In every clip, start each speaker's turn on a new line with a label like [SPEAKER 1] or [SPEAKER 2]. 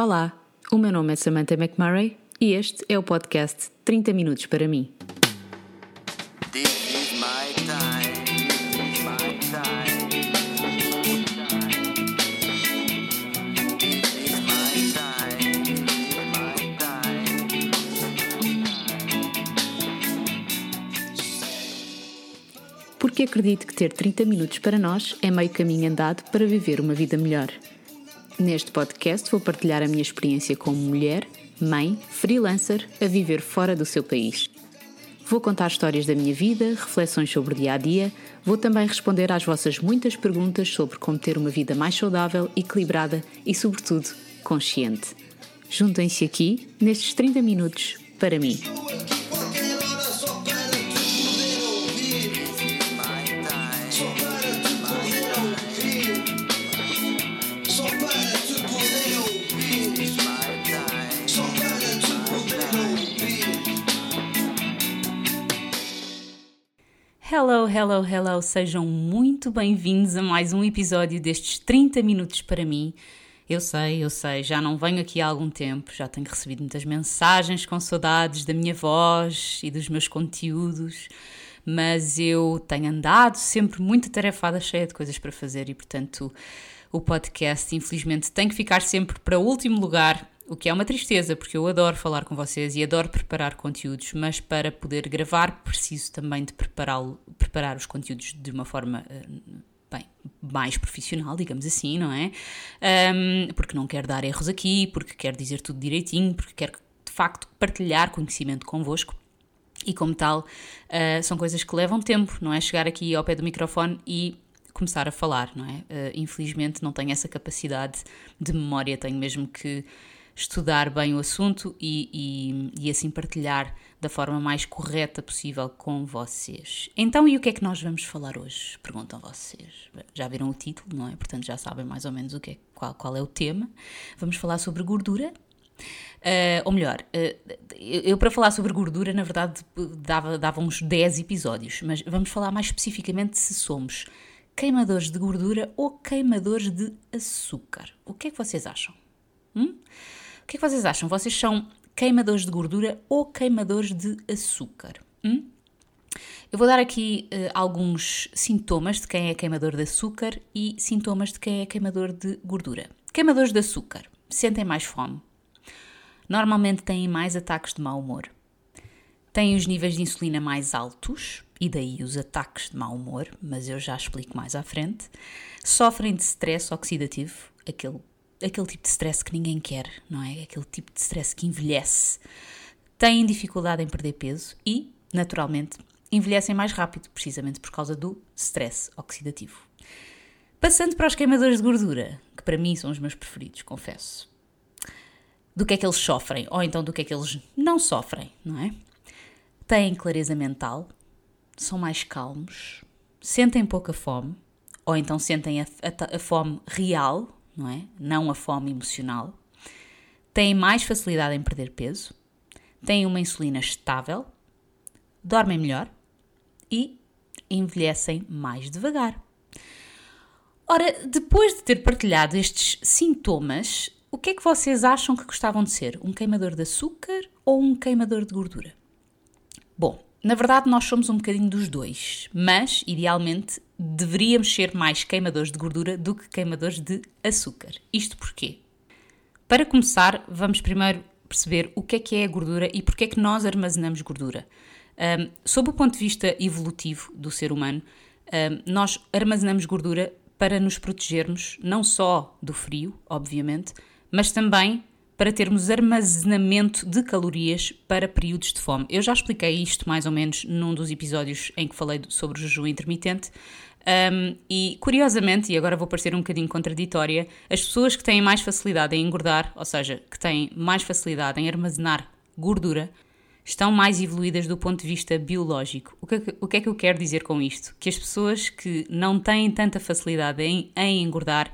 [SPEAKER 1] Olá, o meu nome é Samantha McMurray e este é o podcast 30 Minutos para mim. Porque acredito que ter 30 minutos para nós é meio caminho andado para viver uma vida melhor. Neste podcast vou partilhar a minha experiência como mulher, mãe, freelancer a viver fora do seu país. Vou contar histórias da minha vida, reflexões sobre o dia a dia, vou também responder às vossas muitas perguntas sobre como ter uma vida mais saudável, equilibrada e, sobretudo, consciente. Juntem-se aqui nestes 30 minutos para mim. Hello, hello, hello! Sejam muito bem-vindos a mais um episódio destes 30 minutos para mim. Eu sei, eu sei, já não venho aqui há algum tempo, já tenho recebido muitas mensagens com saudades da minha voz e dos meus conteúdos, mas eu tenho andado sempre muito atarefada, cheia de coisas para fazer e, portanto, o podcast, infelizmente, tem que ficar sempre para o último lugar o que é uma tristeza, porque eu adoro falar com vocês e adoro preparar conteúdos, mas para poder gravar preciso também de preparar os conteúdos de uma forma eh, bem, mais profissional, digamos assim, não é? Ahm, porque não quero dar erros aqui, porque quero dizer tudo direitinho, porque quero de facto partilhar conhecimento convosco. E como tal, ah, são coisas que levam tempo, não é? Chegar aqui ao pé do microfone e começar a falar, não é? Ah, infelizmente não tenho essa capacidade de memória, tenho mesmo que estudar bem o assunto e, e, e assim partilhar da forma mais correta possível com vocês. Então, e o que é que nós vamos falar hoje? Perguntam vocês. Já viram o título, não é? Portanto, já sabem mais ou menos o que é, qual, qual é o tema. Vamos falar sobre gordura. Uh, ou melhor, uh, eu, para falar sobre gordura, na verdade, dava, dava uns 10 episódios, mas vamos falar mais especificamente se somos queimadores de gordura ou queimadores de açúcar. O que é que vocês acham? Hum? Que é que vocês acham? Vocês são queimadores de gordura ou queimadores de açúcar? Hum? Eu vou dar aqui eh, alguns sintomas de quem é queimador de açúcar e sintomas de quem é queimador de gordura. Queimadores de açúcar sentem mais fome, normalmente têm mais ataques de mau humor, têm os níveis de insulina mais altos e daí os ataques de mau humor, mas eu já explico mais à frente, sofrem de stress oxidativo, aquele, aquele tipo de stress que ninguém quer, não é? Aquele tipo de stress que envelhece, têm dificuldade em perder peso e, naturalmente, envelhecem mais rápido, precisamente por causa do stress oxidativo. Passando para os queimadores de gordura, que para mim são os meus preferidos, confesso. Do que é que eles sofrem, ou então do que é que eles não sofrem, não é? Têm clareza mental, são mais calmos, sentem pouca fome, ou então sentem a, a- a fome real, não é? Não a fome emocional. Têm mais facilidade em perder peso, têm uma insulina estável, dormem melhor e envelhecem mais devagar. Ora, depois de ter partilhado estes sintomas, o que é que vocês acham que gostavam de ser? Um queimador de açúcar ou um queimador de gordura? Bom, na verdade nós somos um bocadinho dos dois, mas idealmente deveríamos ser mais queimadores de gordura do que queimadores de açúcar. Isto porquê? Para começar, vamos primeiro perceber o que é que é a gordura e porque é que nós armazenamos gordura. Ahm, sob o ponto de vista evolutivo do ser humano, ahm, nós armazenamos gordura para nos protegermos não só do frio, obviamente, mas também para termos armazenamento de calorias para períodos de fome. Eu já expliquei isto mais ou menos num dos episódios em que falei sobre o jejum intermitente. Um, e curiosamente, e agora vou parecer um bocadinho contraditória, as pessoas que têm mais facilidade em engordar, ou seja, que têm mais facilidade em armazenar gordura, estão mais evoluídas do ponto de vista biológico. O que, é que- o que é que eu quero dizer com isto? Que as pessoas que não têm tanta facilidade em, em engordar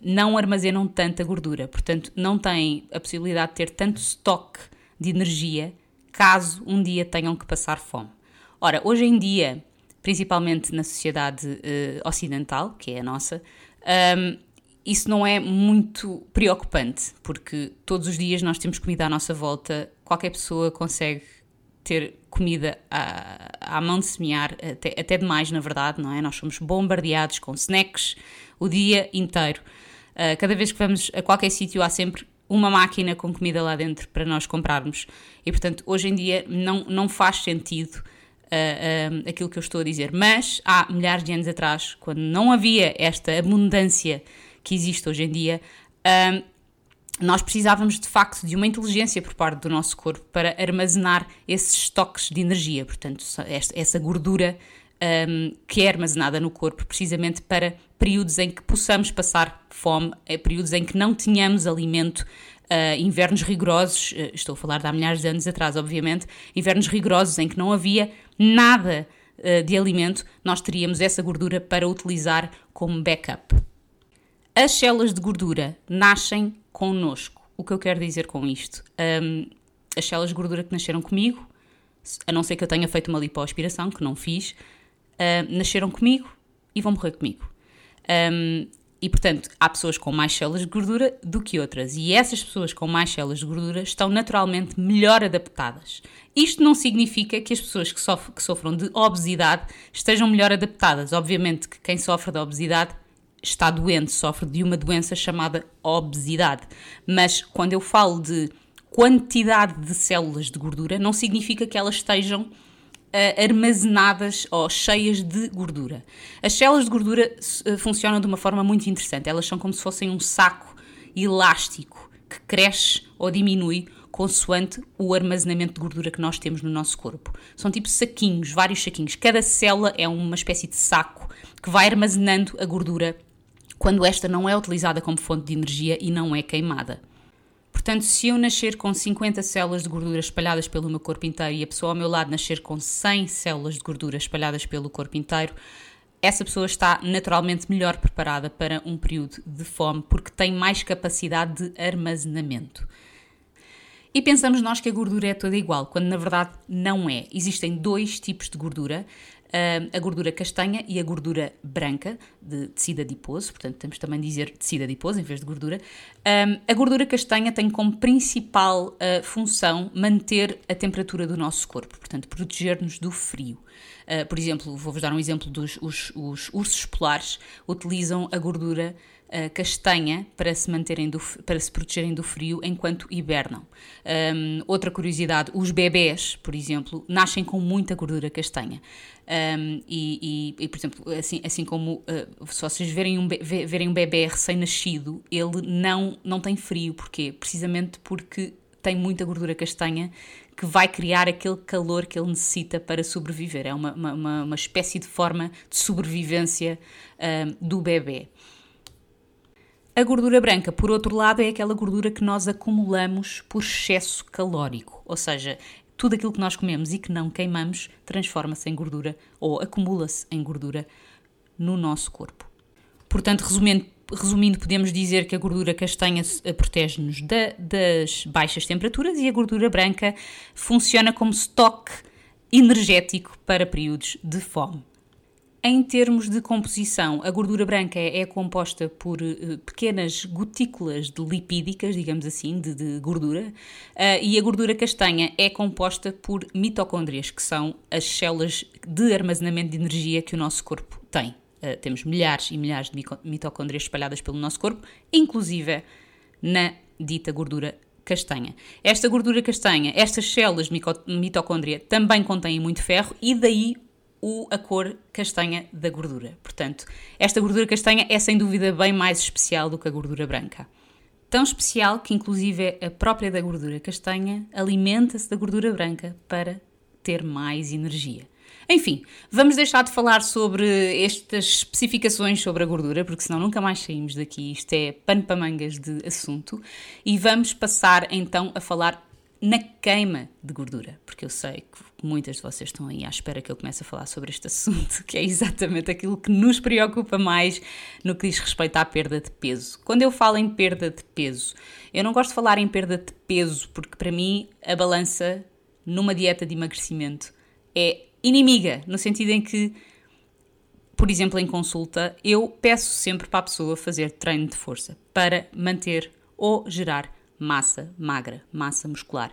[SPEAKER 1] não armazenam tanta gordura, portanto, não têm a possibilidade de ter tanto estoque de energia caso um dia tenham que passar fome. Ora, hoje em dia, principalmente na sociedade eh, ocidental, que é a nossa, ahm, isso não é muito preocupante, porque todos os dias nós temos comida à nossa volta, qualquer pessoa consegue ter comida à, à mão de semear, até, até demais, na verdade, não é? Nós somos bombardeados com snacks o dia inteiro. Uh, cada vez que vamos a qualquer sítio há sempre uma máquina com comida lá dentro para nós comprarmos. E portanto, hoje em dia não, não faz sentido uh, uh, aquilo que eu estou a dizer. Mas há milhares de anos atrás, quando não havia esta abundância que existe hoje em dia, nós precisávamos de facto de uma inteligência por parte do nosso corpo para armazenar esses estoques de energia. Portanto, essa gordura um, que é armazenada no corpo, precisamente para períodos em que possamos passar fome, é períodos em que não tenhamos alimento, uh, invernos rigorosos, uh, estou a falar de há milhares de anos atrás, obviamente, invernos rigorosos em que não havia nada uh, de alimento, nós teríamos essa gordura para utilizar como backup. As células de gordura nascem connosco. O que eu quero dizer com isto? Um, as células de gordura que nasceram comigo, a não ser que eu tenha feito uma lipoaspiração, que não fiz, uh, nasceram comigo e vão morrer comigo. Um, e, portanto, há pessoas com mais células de gordura do que outras. E essas pessoas com mais células de gordura estão naturalmente melhor adaptadas. Isto não significa que as pessoas que, sof que sofram de obesidade estejam melhor adaptadas. Obviamente que quem sofre de obesidade está doente, sofre de uma doença chamada obesidade. Mas quando eu falo de quantidade de células de gordura, não significa que elas estejam armazenadas ou cheias de gordura. As células de gordura uh, funcionam de uma forma muito interessante. Elas são como se fossem um saco elástico que cresce ou diminui consoante o armazenamento de gordura que nós temos no nosso corpo. São tipo saquinhos, vários saquinhos. Cada célula é uma espécie de saco que vai armazenando a gordura quando esta não é utilizada como fonte de energia e não é queimada. Portanto, se eu nascer com 50 células de gordura espalhadas pelo meu corpo inteiro e a pessoa ao meu lado nascer com 100 células de gordura espalhadas pelo corpo inteiro, essa pessoa está naturalmente melhor preparada para um período de fome porque tem mais capacidade de armazenamento. E pensamos nós que a gordura é toda igual, quando na verdade não é. Existem dois tipos de gordura, a gordura castanha e a gordura branca, de tecido adiposo, portanto temos também de dizer tecido adiposo em vez de gordura. A gordura castanha tem como principal uh, função manter a temperatura do nosso corpo, portanto proteger-nos do frio. Uh, por exemplo, vou-vos dar um exemplo dos os, os ursos polares utilizam a gordura uh, castanha para se manterem do, para se protegerem do frio enquanto hibernam. Um, outra curiosidade, os bebés, por exemplo, nascem com muita gordura castanha. Um, e, e, e, por exemplo, assim, assim como uh, se vocês verem um, verem um bebê recém-nascido, ele não, não tem frio. Porquê? Precisamente porque tem muita gordura castanha que vai criar aquele calor que ele necessita para sobreviver. É uma, uma, uma espécie de forma de sobrevivência um, do bebê. A gordura branca, por outro lado, é aquela gordura que nós acumulamos por excesso calórico, ou seja, tudo aquilo que nós comemos e que não queimamos transforma-se em gordura ou acumula-se em gordura no nosso corpo. Portanto, resumindo, resumindo, podemos dizer que a gordura castanha eh, protege-nos da, das baixas temperaturas e a gordura branca funciona como estoque energético para períodos de fome. Em termos de composição, a gordura branca é, é composta por uh, pequenas gotículas de lipídicas, digamos assim, de, de gordura, uh, e a gordura castanha é composta por mitocôndrias, que são as células de armazenamento de energia que o nosso corpo tem. Uh, temos milhares e milhares de mitocôndrias espalhadas pelo nosso corpo, inclusive na dita gordura castanha. Esta gordura castanha, estas células de mitocôndria também contêm muito ferro e daí o, a cor castanha da gordura. Portanto, esta gordura castanha é sem dúvida bem mais especial do que a gordura branca. Tão especial que, inclusive, a própria da gordura castanha alimenta-se da gordura branca para ter mais energia. Enfim, vamos deixar de falar sobre estas especificações sobre a gordura, porque senão nunca mais saímos daqui. Isto é pano para mangas de assunto. E vamos passar então a falar na queima de gordura, porque eu sei que muitas de vocês estão aí à espera que eu comece a falar sobre este assunto, que é exatamente aquilo que nos preocupa mais no que diz respeito à perda de peso. Quando eu falo em perda de peso, eu não gosto de falar em perda de peso, porque para mim a balança numa dieta de emagrecimento é inimiga, no sentido em que por exemplo, em consulta, eu peço sempre para a pessoa fazer treino de força para manter ou gerar massa magra, massa muscular.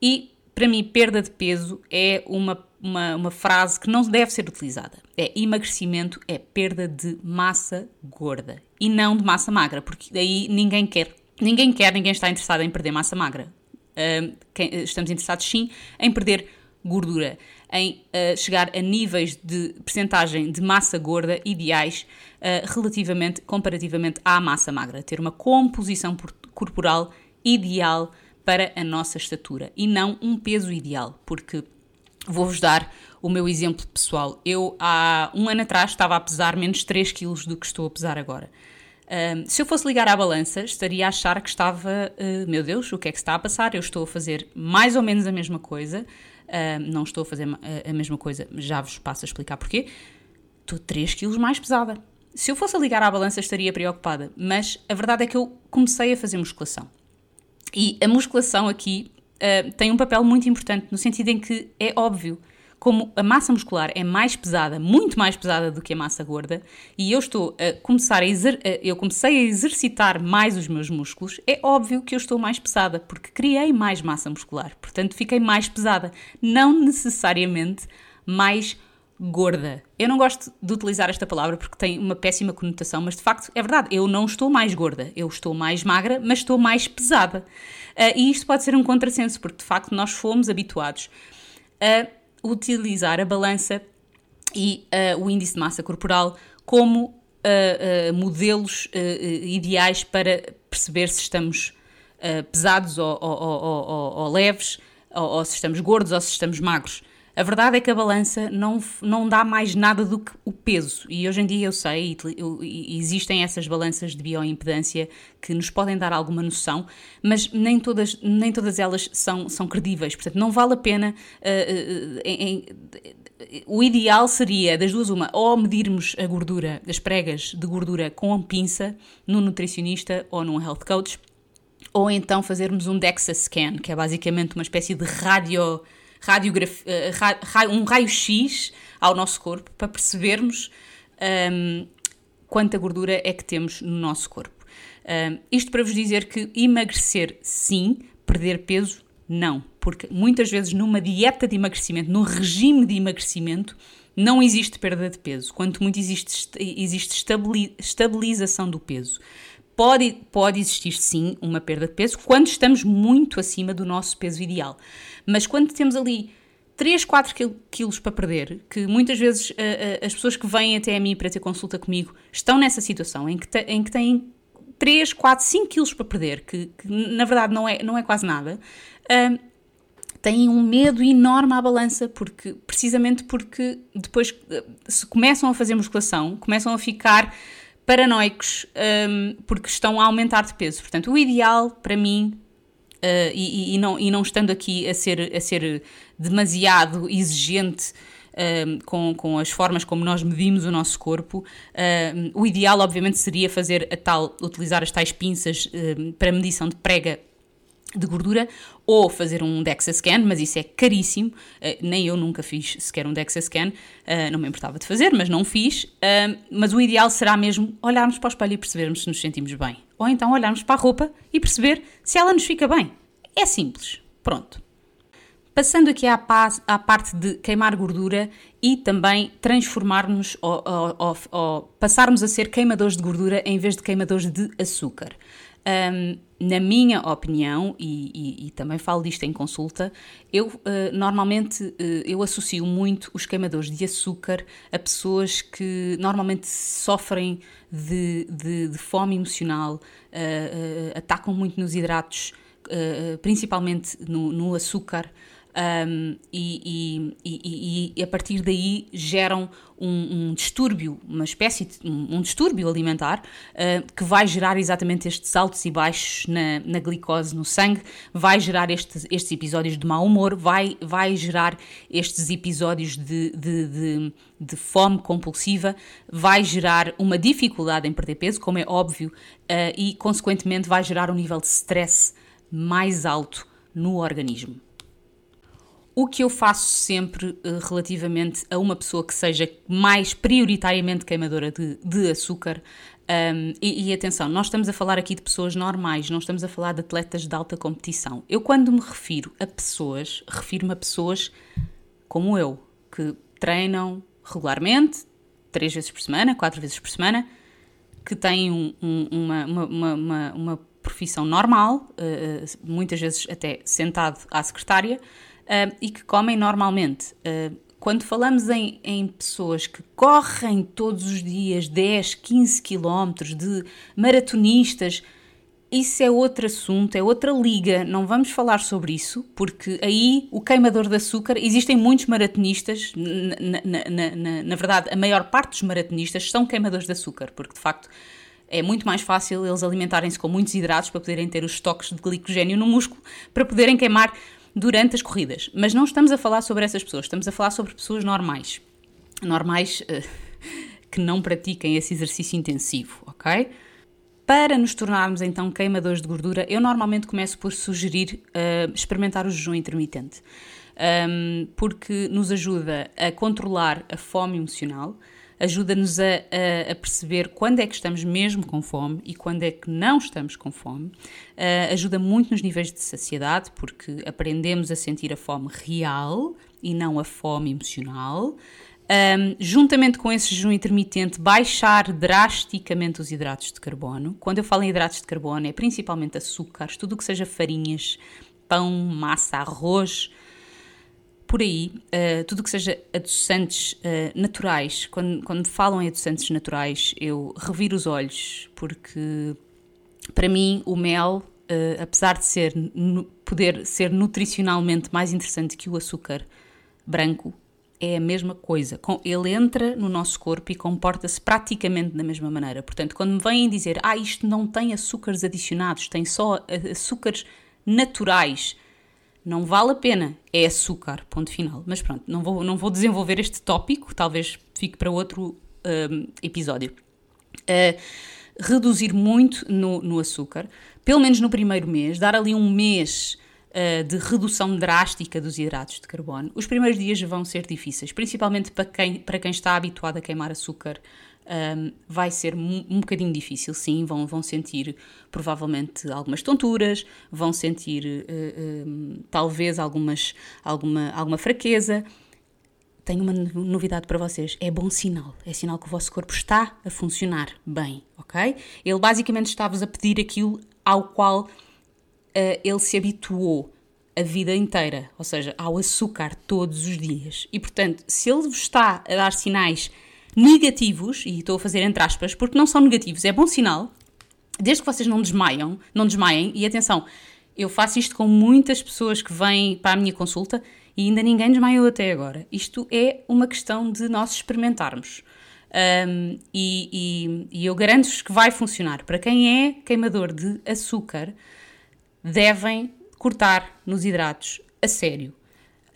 [SPEAKER 1] E para mim, perda de peso é uma, uma, uma frase que não deve ser utilizada. É emagrecimento, é perda de massa gorda e não de massa magra, porque daí ninguém quer. Ninguém quer, ninguém está interessado em perder massa magra. Uh, estamos interessados sim em perder gordura, em uh, chegar a níveis de percentagem de massa gorda ideais uh, relativamente, comparativamente à massa magra, ter uma composição por- corporal ideal para a nossa estatura e não um peso ideal, porque vou-vos dar o meu exemplo pessoal. Eu há um ano atrás estava a pesar menos 3 quilos do que estou a pesar agora. Ahm, se eu fosse ligar à balança, estaria a achar que estava, ah, meu Deus, o que é que está a passar? Eu estou a fazer mais ou menos a mesma coisa. Ahm, não estou a fazer a, a mesma coisa, já vos passo a explicar porquê. Estou 3 quilos mais pesada. Se eu fosse a ligar à balança, estaria preocupada. Mas a verdade é que eu comecei a fazer musculação. E a musculação aqui ah, tem um papel muito importante, no sentido em que é óbvio, como a massa muscular é mais pesada, muito mais pesada do que a massa gorda, e eu estou a começar a exer a- eu comecei a exercitar mais os meus músculos, é óbvio que eu estou mais pesada, porque criei mais massa muscular, portanto fiquei mais pesada, não necessariamente mais gorda. Eu não gosto de utilizar esta palavra porque tem uma péssima conotação, mas de facto é verdade, eu não estou mais gorda, eu estou mais magra, mas estou mais pesada. Ah, e isto pode ser um contrassenso, porque de facto nós fomos habituados a utilizar a balança e ah, o índice de massa corporal como ah, modelos ideais para perceber se estamos pesados ou, ou- ou- ou- leves, ou se estamos gordos ou se estamos magros. A verdade é que a balança não, não dá mais nada do que o peso. E hoje em dia eu sei, eu- existem essas balanças de bioimpedância que nos podem dar alguma noção, mas nem todas, nem todas elas são, são credíveis. Portanto, não vale a pena. ah, ah, em- o ideal seria, das duas, uma, ou medirmos a gordura, as pregas de gordura com pinça num nutricionista ou num health coach, ou então fazermos um DEXA scan, que é basicamente uma espécie de radio, eh, um raio-x ao nosso corpo para percebermos hum, quanta gordura é que temos no nosso corpo. Hum, isto para vos dizer que emagrecer sim, perder peso não, porque muitas vezes numa dieta de emagrecimento, num regime de emagrecimento, não existe perda de peso, quanto muito existe, existe estabili- estabilização do peso. Pode, pode existir sim uma perda de peso quando estamos muito acima do nosso peso ideal. Mas quando temos ali 3, 4 quil- quilos para perder, que muitas vezes ah, ah, as pessoas que vêm até a mim para ter consulta comigo estão nessa situação em que, te- em que têm 3, 4, 5 quilos para perder, que, que na verdade não é, não é quase nada. ah, têm um medo enorme à balança, porque, precisamente porque depois se começam a fazer musculação, começam a ficar paranoicos hum, porque estão a aumentar de peso. Portanto, o ideal para mim, eh, e, e- não, e não estando aqui a ser, a ser demasiado exigente hum, com, com as formas como nós medimos o nosso corpo, hum, o ideal obviamente seria fazer a tal, utilizar as tais pinças hum, para medição de prega de gordura ou fazer um DEXA scan, mas isso é caríssimo, eh, nem eu nunca fiz sequer um DEXA scan, eh, não me importava de fazer, mas não fiz, eh, mas o ideal será mesmo olharmos para o espelho e percebermos se nos sentimos bem, ou então olharmos para a roupa e perceber se ela nos fica bem. É simples, pronto. Passando aqui à, à parte de queimar gordura e também transformarmos ou, ou- ou- passarmos a ser queimadores de gordura em vez de queimadores de açúcar. Ahm, na minha opinião, e, e- e também falo disto em consulta, eu ah, normalmente ah, eu associo muito os queimadores de açúcar a pessoas que normalmente sofrem de, de- de fome emocional, ah, atacam muito nos hidratos, principalmente no, no açúcar. Um, e, e- e- e a partir daí geram um, um distúrbio, uma espécie de um, um distúrbio alimentar uh, que vai gerar exatamente estes altos e baixos na, na glicose no sangue, vai gerar estes, estes episódios de mau humor, vai, vai gerar estes episódios de, de, de, de fome compulsiva, vai gerar uma dificuldade em perder peso, como é óbvio, uh, e consequentemente vai gerar um nível de stress mais alto no organismo. O que eu faço sempre eh, relativamente a uma pessoa que seja mais prioritariamente queimadora de, de açúcar, um, e, e, atenção, nós estamos a falar aqui de pessoas normais, não estamos a falar de atletas de alta competição. Eu, quando me refiro a pessoas, refiro-me a pessoas como eu, que treinam regularmente, três vezes por semana, quatro vezes por semana, que têm um, um, uma, uma, uma, uma, profissão normal, uh, muitas vezes até sentado à secretária, uh, e que comem normalmente. Uh, quando falamos em, em, pessoas que correm todos os dias 10, 15 quilómetros, de maratonistas, isso é outro assunto, é outra liga. Não vamos falar sobre isso, porque aí o queimador de açúcar, existem muitos maratonistas, na, na, na, na verdade, a maior parte dos maratonistas são queimadores de açúcar, porque de facto é muito mais fácil eles alimentarem-se com muitos hidratos para poderem ter os estoques de glicogênio no músculo, para poderem queimar durante as corridas. Mas não estamos a falar sobre essas pessoas, estamos a falar sobre pessoas normais. Normais uh, que não pratiquem esse exercício intensivo, ok? Para nos tornarmos então queimadores de gordura, eu normalmente começo por sugerir uh, experimentar o jejum intermitente, um, porque nos ajuda a controlar a fome emocional, ajuda-nos a, a, a, perceber quando é que estamos mesmo com fome e quando é que não estamos com fome. Uh, ajuda muito nos níveis de saciedade, porque aprendemos a sentir a fome real e não a fome emocional. Um, juntamente com esse jejum intermitente, baixar drasticamente os hidratos de carbono. Quando eu falo em hidratos de carbono, é principalmente açúcares, tudo o que seja farinhas, pão, massa, arroz, por aí, uh, tudo que seja adoçantes uh, naturais, quando, quando falam em adoçantes naturais, eu reviro os olhos, porque para mim o mel, uh, apesar de ser, poder ser nutricionalmente mais interessante que o açúcar branco, é a mesma coisa. Ele entra no nosso corpo e comporta-se praticamente da mesma maneira. Portanto, quando me vêm dizer, ah, isto não tem açúcares adicionados, tem só açúcares naturais não vale a pena, é açúcar, ponto final. Mas pronto, não vou, não vou desenvolver este tópico, talvez fique para outro um, episódio. Uh, reduzir muito no, no, açúcar, pelo menos no primeiro mês, dar ali um mês uh, de redução drástica dos hidratos de carbono. Os primeiros dias vão ser difíceis, principalmente para quem, para quem está habituado a queimar açúcar um, vai ser um, bocadinho difícil, sim. Vão, vão sentir provavelmente algumas tonturas, vão sentir uh, talvez algumas, alguma, alguma fraqueza. Tenho uma novidade para vocês: é bom sinal. É sinal que o vosso corpo está a funcionar bem, ok? Ele basicamente está-vos a pedir aquilo ao qual uh, ele se habituou a vida inteira, ou seja, ao açúcar todos os dias. E portanto, se ele vos está a dar sinais negativos, e estou a fazer entre aspas, porque não são negativos, é bom sinal, desde que vocês não desmaiam, não desmaiem, e atenção, eu faço isto com muitas pessoas que vêm para a minha consulta e ainda ninguém desmaiou até agora. Isto é uma questão de nós experimentarmos. Um, e, e, e eu garanto-vos que vai funcionar. Para quem é queimador de açúcar, devem cortar nos hidratos a sério.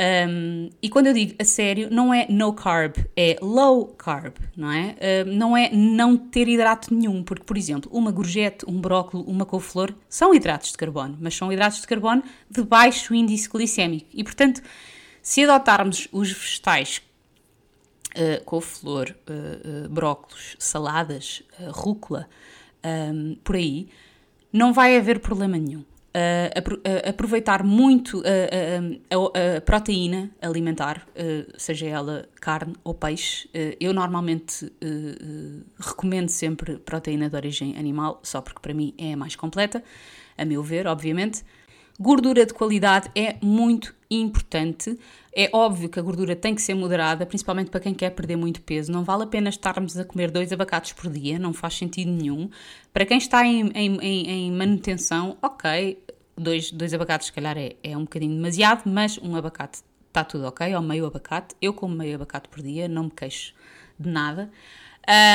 [SPEAKER 1] Um, e quando eu digo a sério, não é no carb, é low carb, não é? Um, não é não ter hidrato nenhum, porque, por exemplo, uma gorjete, um brócolis, uma couve-flor são hidratos de carbono, mas são hidratos de carbono de baixo índice glicémico. E, portanto, se adotarmos os vegetais, uh, couve-flor, uh, uh, brócolos, saladas, uh, rúcula, um, por aí, não vai haver problema nenhum uh, aproveitar muito a, a, a, proteína alimentar, seja ela carne ou peixe. Eu normalmente recomendo sempre proteína de origem animal, só porque para mim é a mais completa, a meu ver, obviamente. Gordura de qualidade é muito importante. É óbvio que a gordura tem que ser moderada, principalmente para quem quer perder muito peso. Não vale a pena estarmos a comer dois abacates por dia, não faz sentido nenhum. Para quem está em, em, em manutenção, ok, dois, dois abacates se calhar é, é um bocadinho demasiado, mas um abacate está tudo ok, ou meio abacate. Eu como meio abacate por dia, não me queixo de nada.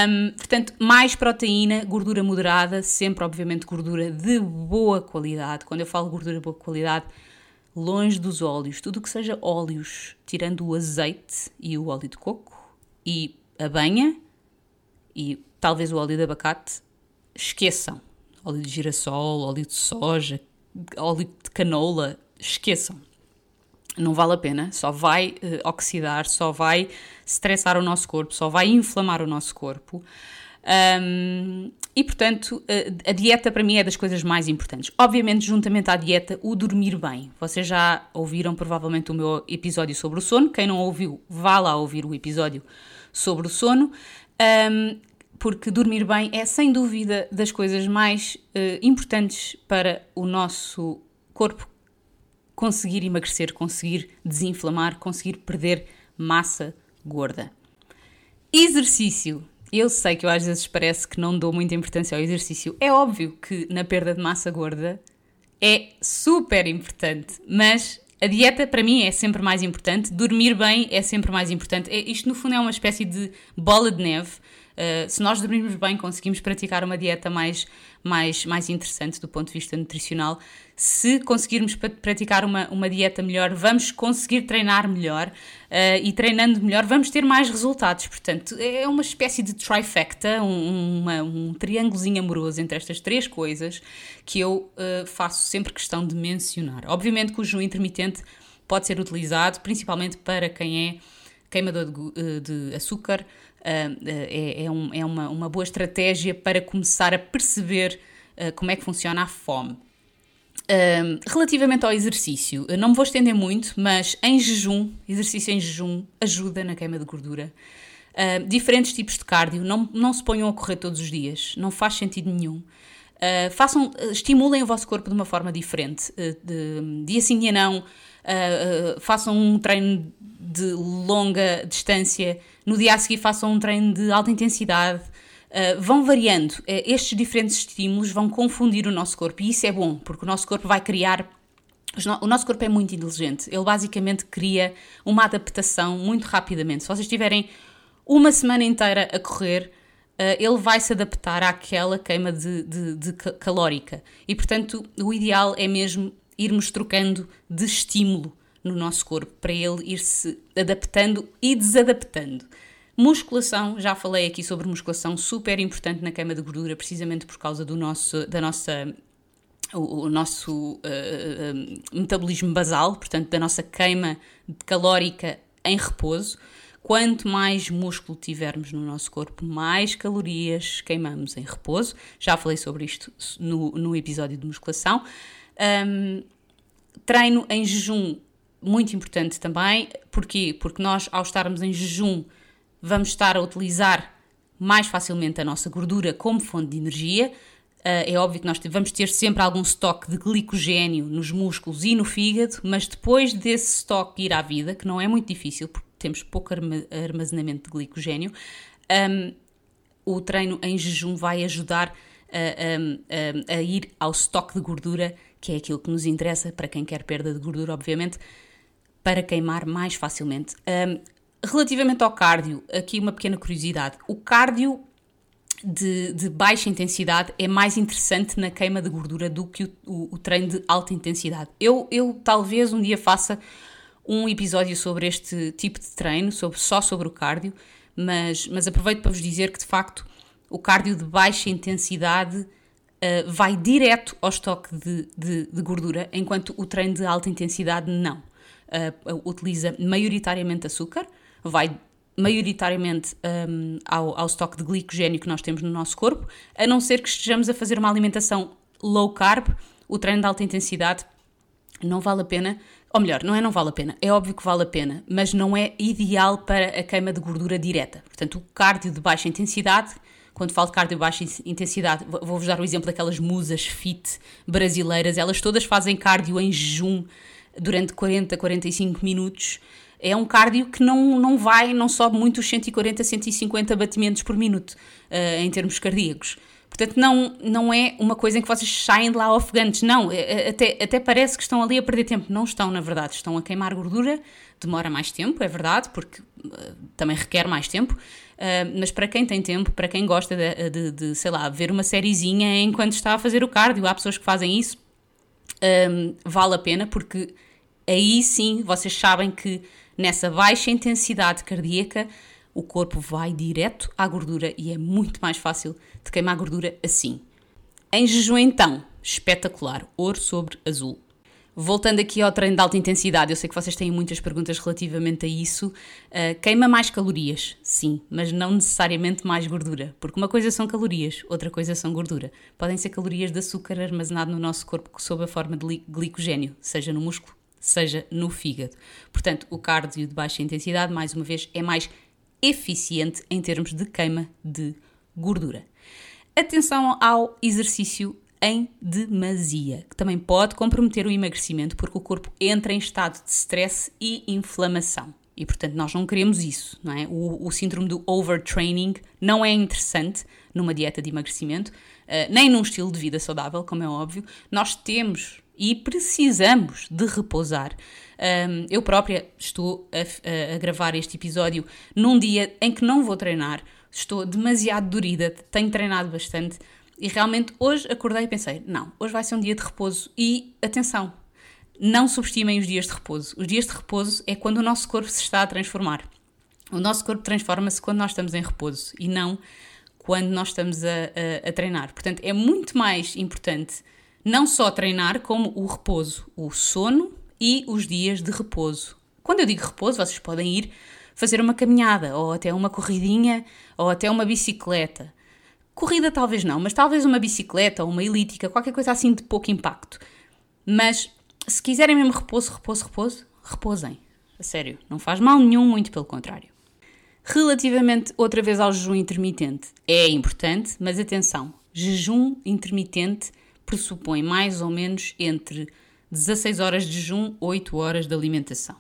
[SPEAKER 1] Um, portanto, mais proteína, gordura moderada, sempre, obviamente, gordura de boa qualidade. Quando eu falo gordura de boa qualidade, longe dos óleos, tudo que seja óleos, tirando o azeite e o óleo de coco e a banha e talvez o óleo de abacate, esqueçam. Óleo de girassol, óleo de soja, óleo de canola, esqueçam. não vale a pena, só vai eh, oxidar, só vai estressar o nosso corpo, só vai inflamar o nosso corpo. Um, e portanto, a, a dieta para mim é das coisas mais importantes. Obviamente, juntamente à dieta, o dormir bem. Vocês já ouviram provavelmente o meu episódio sobre o sono. Quem não ouviu, vá lá ouvir o episódio sobre o sono. Um, porque dormir bem é sem dúvida das coisas mais uh, importantes para o nosso corpo conseguir emagrecer, conseguir desinflamar, conseguir perder massa gorda. Exercício. Eu sei que eu às vezes parece que não dou muita importância ao exercício. É óbvio que na perda de massa gorda é super importante, mas a dieta para mim é sempre mais importante, dormir bem é sempre mais importante. É, isto no fundo é uma espécie de bola de neve Uh, se nós dormirmos bem, conseguimos praticar uma dieta mais, mais, mais interessante do ponto de vista nutricional. Se conseguirmos praticar uma, uma dieta melhor, vamos conseguir treinar melhor uh, e treinando melhor, vamos ter mais resultados. Portanto, é uma espécie de trifecta, um, uma, um triângulozinho amoroso entre estas três coisas que eu uh, faço sempre questão de mencionar. Obviamente que o jejum intermitente pode ser utilizado principalmente para quem é queimador de, de açúcar, é, é, um, é uma, uma, boa estratégia para começar a perceber uh, como é que funciona a fome. Uh, relativamente ao exercício, não me vou estender muito, mas em jejum, exercício em jejum ajuda na queima de gordura. Uh, diferentes tipos de cardio, não, não se ponham a correr todos os dias, não faz sentido nenhum. Uh, façam, estimulem o vosso corpo de uma forma diferente. Uh, de, dia sim, dia não. façam um treino de longa distância no dia a seguir façam um treino de alta intensidade. Uh, vão variando. Uh, estes diferentes estímulos vão confundir o nosso corpo e isso é bom, porque o nosso corpo vai criar. O nosso corpo é muito inteligente. Ele basicamente cria uma adaptação muito rapidamente. Se vocês estiverem uma semana inteira a correr, uh, ele vai se adaptar àquela queima de, de, de calórica. E portanto, o ideal é mesmo irmos trocando de estímulo no nosso corpo para ele ir se adaptando e desadaptando. Musculação, já falei aqui sobre musculação, super importante na queima de gordura, precisamente por causa do nosso, da nossa o, o nosso uh, metabolismo basal, portanto, da nossa queima calórica em repouso. Quanto mais músculo tivermos no nosso corpo, mais calorias queimamos em repouso. Já falei sobre isto no, no episódio de musculação. Um, treino em jejum muito importante também. Porquê? Porque nós, ao estarmos em jejum, vamos estar a utilizar mais facilmente a nossa gordura como fonte de energia. Uh, é óbvio que nós vamos ter sempre algum estoque de glicogênio nos músculos e no fígado, mas depois desse estoque ir à vida, que não é muito difícil porque temos pouco armazenamento de glicogênio, um, o treino em jejum vai ajudar a, a, a, ir ao estoque de gordura, que é aquilo que nos interessa para quem quer perda de gordura, obviamente, para queimar mais facilmente. Um, relativamente ao cardio, aqui uma pequena curiosidade: o cardio de, de, baixa intensidade é mais interessante na queima de gordura do que o, o, o treino de alta intensidade. Eu, eu talvez um dia faça um episódio sobre este tipo de treino, sobre, só sobre o cardio, mas, mas aproveito para vos dizer que de facto o cardio de baixa intensidade uh, vai direto ao estoque de, de, de, gordura, enquanto o treino de alta intensidade não uh, utiliza maioritariamente açúcar, vai maioritariamente um, ao, ao estoque de glicogênio que nós temos no nosso corpo, a não ser que estejamos a fazer uma alimentação low carb, o treino de alta intensidade não vale a pena, ou melhor, não é não vale a pena, é óbvio que vale a pena, mas não é ideal para a queima de gordura direta. Portanto, o cardio de baixa intensidade, quando falo de cardio de baixa intensidade, vou-vos dar o exemplo daquelas musas fit brasileiras, elas todas fazem cardio em jejum durante 40, 45 minutos, é um cardio que não, não vai, não sobe muito os 140, 150 batimentos por minuto uh, em termos cardíacos. Portanto, não, não é uma coisa em que vocês saem de lá ofegantes, não. É, é, até, até parece que estão ali a perder tempo. Não estão, na verdade. Estão a queimar gordura, demora mais tempo, é verdade, porque uh, também requer mais tempo. Uh, mas para quem tem tempo, para quem gosta de, de, de, sei lá, ver uma sériezinha enquanto está a fazer o cardio, há pessoas que fazem isso, um, vale a pena, porque aí sim vocês sabem que nessa baixa intensidade cardíaca o corpo vai direto à gordura e é muito mais fácil de queimar gordura assim. Em jejum, então, espetacular, ouro sobre azul. Voltando aqui ao treino de alta intensidade, eu sei que vocês têm muitas perguntas relativamente a isso. Uh, queima mais calorias, sim, mas não necessariamente mais gordura, porque uma coisa são calorias, outra coisa são gordura. Podem ser calorias de açúcar armazenado no nosso corpo sob a forma de glicogênio, seja no músculo, seja no fígado. Portanto, o cardio de baixa intensidade, mais uma vez, é mais eficiente em termos de queima de gordura. Atenção ao exercício em demasia, que também pode comprometer o emagrecimento porque o corpo entra em estado de stress e inflamação. E portanto, nós não queremos isso, não é? O, o síndrome do overtraining não é interessante numa dieta de emagrecimento, uh, nem num estilo de vida saudável, como é óbvio. Nós temos e precisamos de repousar. Um, eu própria estou a, a, gravar este episódio num dia em que não vou treinar, estou demasiado dorida, tenho treinado bastante, e realmente hoje acordei e pensei: não, hoje vai ser um dia de repouso. E atenção, não subestimem os dias de repouso. Os dias de repouso é quando o nosso corpo se está a transformar. O nosso corpo transforma-se quando nós estamos em repouso e não quando nós estamos a, a, a, treinar. Portanto, é muito mais importante não só treinar, como o repouso, o sono e os dias de repouso. Quando eu digo repouso, vocês podem ir fazer uma caminhada, ou até uma corridinha, ou até uma bicicleta. Corrida talvez não, mas talvez uma bicicleta ou uma elítica, qualquer coisa assim de pouco impacto. Mas se quiserem mesmo repouso, repouso, repouso, repousem. A sério, não faz mal nenhum, muito pelo contrário. Relativamente outra vez ao jejum intermitente, é importante, mas atenção, jejum intermitente pressupõe mais ou menos entre 16 horas de jejum, 8 horas de alimentação.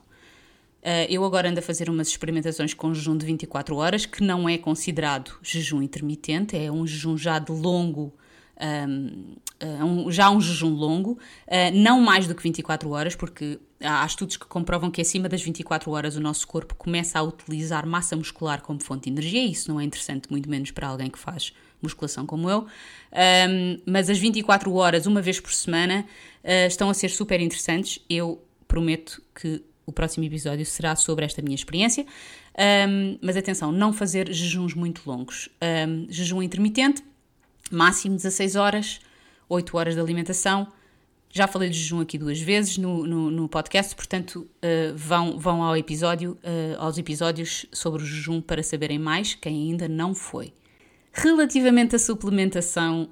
[SPEAKER 1] Uh, eu agora ando a fazer umas experimentações com jejum de 24 horas, que não é considerado jejum intermitente, é um jejum já de longo, um, uh, um, já um jejum longo, uh, não mais do que 24 horas, porque há estudos que comprovam que acima das 24 horas o nosso corpo começa a utilizar massa muscular como fonte de energia, e isso não é interessante, muito menos para alguém que faz musculação como eu, um, mas as 24 horas, uma vez por semana, estão a ser super interessantes. Eu prometo que o próximo episódio será sobre esta minha experiência. Um, mas atenção, não fazer jejuns muito longos. Um, jejum intermitente, máximo 16 horas, 8 horas de alimentação. Já falei de jejum aqui duas vezes no, no, no podcast, portanto uh, vão, vão ao episódio, uh, aos episódios sobre o jejum para saberem mais, quem ainda não foi. Relativamente à suplementação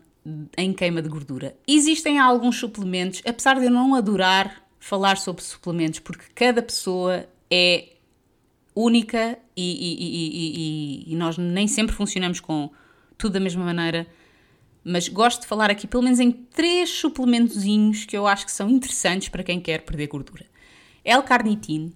[SPEAKER 1] em queima de gordura, existem alguns suplementos, apesar de eu não adorar falar sobre suplementos, porque cada pessoa é única e, e, e, e, nós nem sempre funcionamos com tudo da mesma maneira. Mas gosto de falar aqui pelo menos em três suplementozinhos que eu acho que são interessantes para quem quer perder gordura. L-carnitine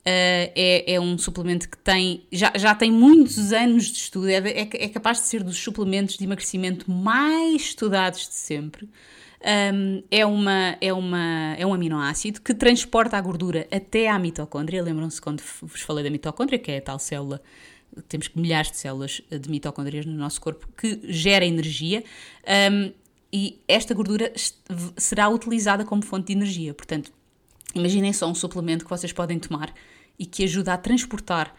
[SPEAKER 1] uh, é, é, um suplemento que tem, já, já tem muitos anos de estudo, é, é, é capaz de ser dos suplementos de emagrecimento mais estudados de sempre um, é, uma, é, uma, é um aminoácido que transporta a gordura até à mitocôndria. Lembram-se quando vos falei da mitocôndria, que é a tal célula temos milhares de células de mitocôndrias no nosso corpo que gera energia um, e esta gordura será utilizada como fonte de energia. Portanto, imaginem só um suplemento que vocês podem tomar e que ajuda a transportar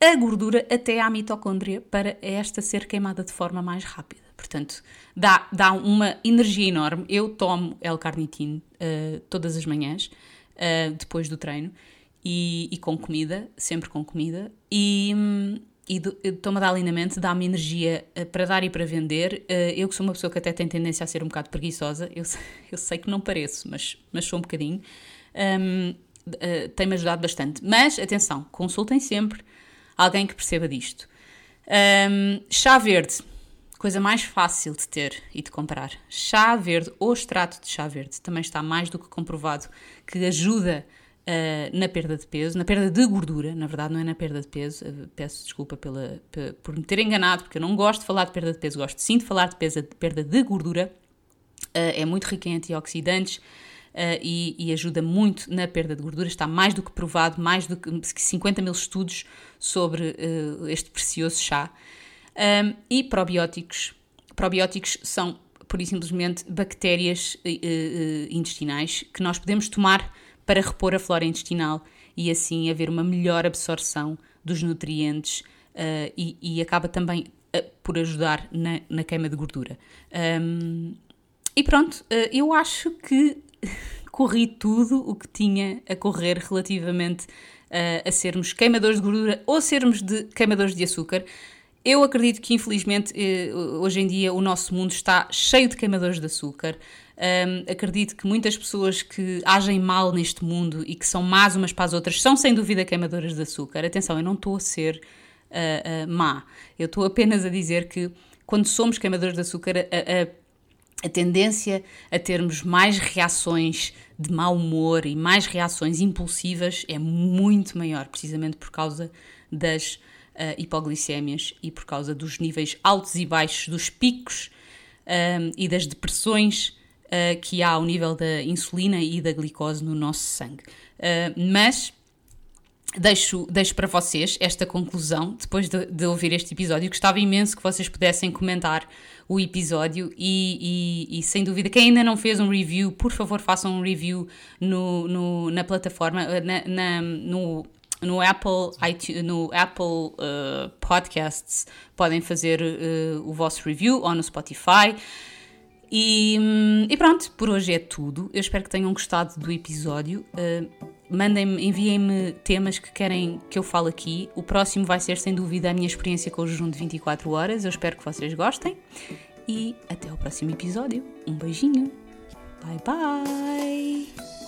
[SPEAKER 1] a gordura até à mitocôndria para esta ser queimada de forma mais rápida. Portanto, dá, dá uma energia enorme. Eu tomo L-carnitine uh, todas as manhãs, uh, depois do treino, e, e, com comida, sempre com comida, e, e tomo da alinhamento, dá-me energia uh, para dar e para vender. eu que sou uma pessoa que até tem tendência a ser um bocado preguiçosa, eu, eu sei que não pareço, mas, mas sou um bocadinho, um, tem-me ajudado bastante. Mas, atenção, consultem sempre alguém que perceba disto. Um, chá verde coisa mais fácil de ter e de comprar. Chá verde ou extrato de chá verde também está mais do que comprovado que ajuda uh, na perda de peso, na perda de gordura, na verdade não é na perda de peso, uh, peço desculpa pela, por me ter enganado, porque eu não gosto de falar de perda de peso, gosto sim de falar de, peso, de perda de gordura, uh, é muito rica em antioxidantes, Uh, e, e, ajuda muito na perda de gordura. Está mais do que provado, mais do que 50 mil estudos sobre uh, este precioso chá. Um, e probióticos. Probióticos são, por e simplesmente, bactérias uh, uh, intestinais que nós podemos tomar para repor a flora intestinal e assim haver uma melhor absorção dos nutrientes uh, e, e, acaba também por ajudar na, na, queima de gordura. Um, e pronto, eu acho que corri tudo o que tinha a correr relativamente uh, a sermos queimadores de gordura ou sermos de queimadores de açúcar. Eu acredito que, infelizmente, eh, hoje em dia o nosso mundo está cheio de queimadores de açúcar. Um, acredito que muitas pessoas que agem mal neste mundo e que são más umas para as outras são, sem dúvida, queimadoras de açúcar. Atenção, eu não estou a ser uh, uh, má. Eu estou apenas a dizer que, quando somos queimadores de açúcar, a, a, a tendência a termos mais reações de mau humor e mais reações impulsivas é muito maior, precisamente por causa das uh, hipoglicémias e por causa dos níveis altos e baixos, dos picos um, e das depressões uh, que há ao nível da insulina e da glicose no nosso sangue. Uh, mas deixo, deixo para vocês esta conclusão depois de, de, ouvir este episódio. Gostava imenso que vocês pudessem comentar o episódio e, e, e, sem dúvida, quem ainda não fez um review, por favor, façam um review no, no na plataforma, na, na, no no Apple, iTunes, no Apple uh, Podcasts podem fazer uh, o vosso review ou no Spotify. E, hum, e, pronto, por hoje é tudo. Eu espero que tenham gostado do episódio. Uh, mandem-me, enviem-me temas que querem que eu fale aqui. O próximo vai ser, sem dúvida, a minha experiência com o jejum de 24 horas. Eu espero que vocês gostem. E até o próximo episódio. Um beijinho. Bye bye.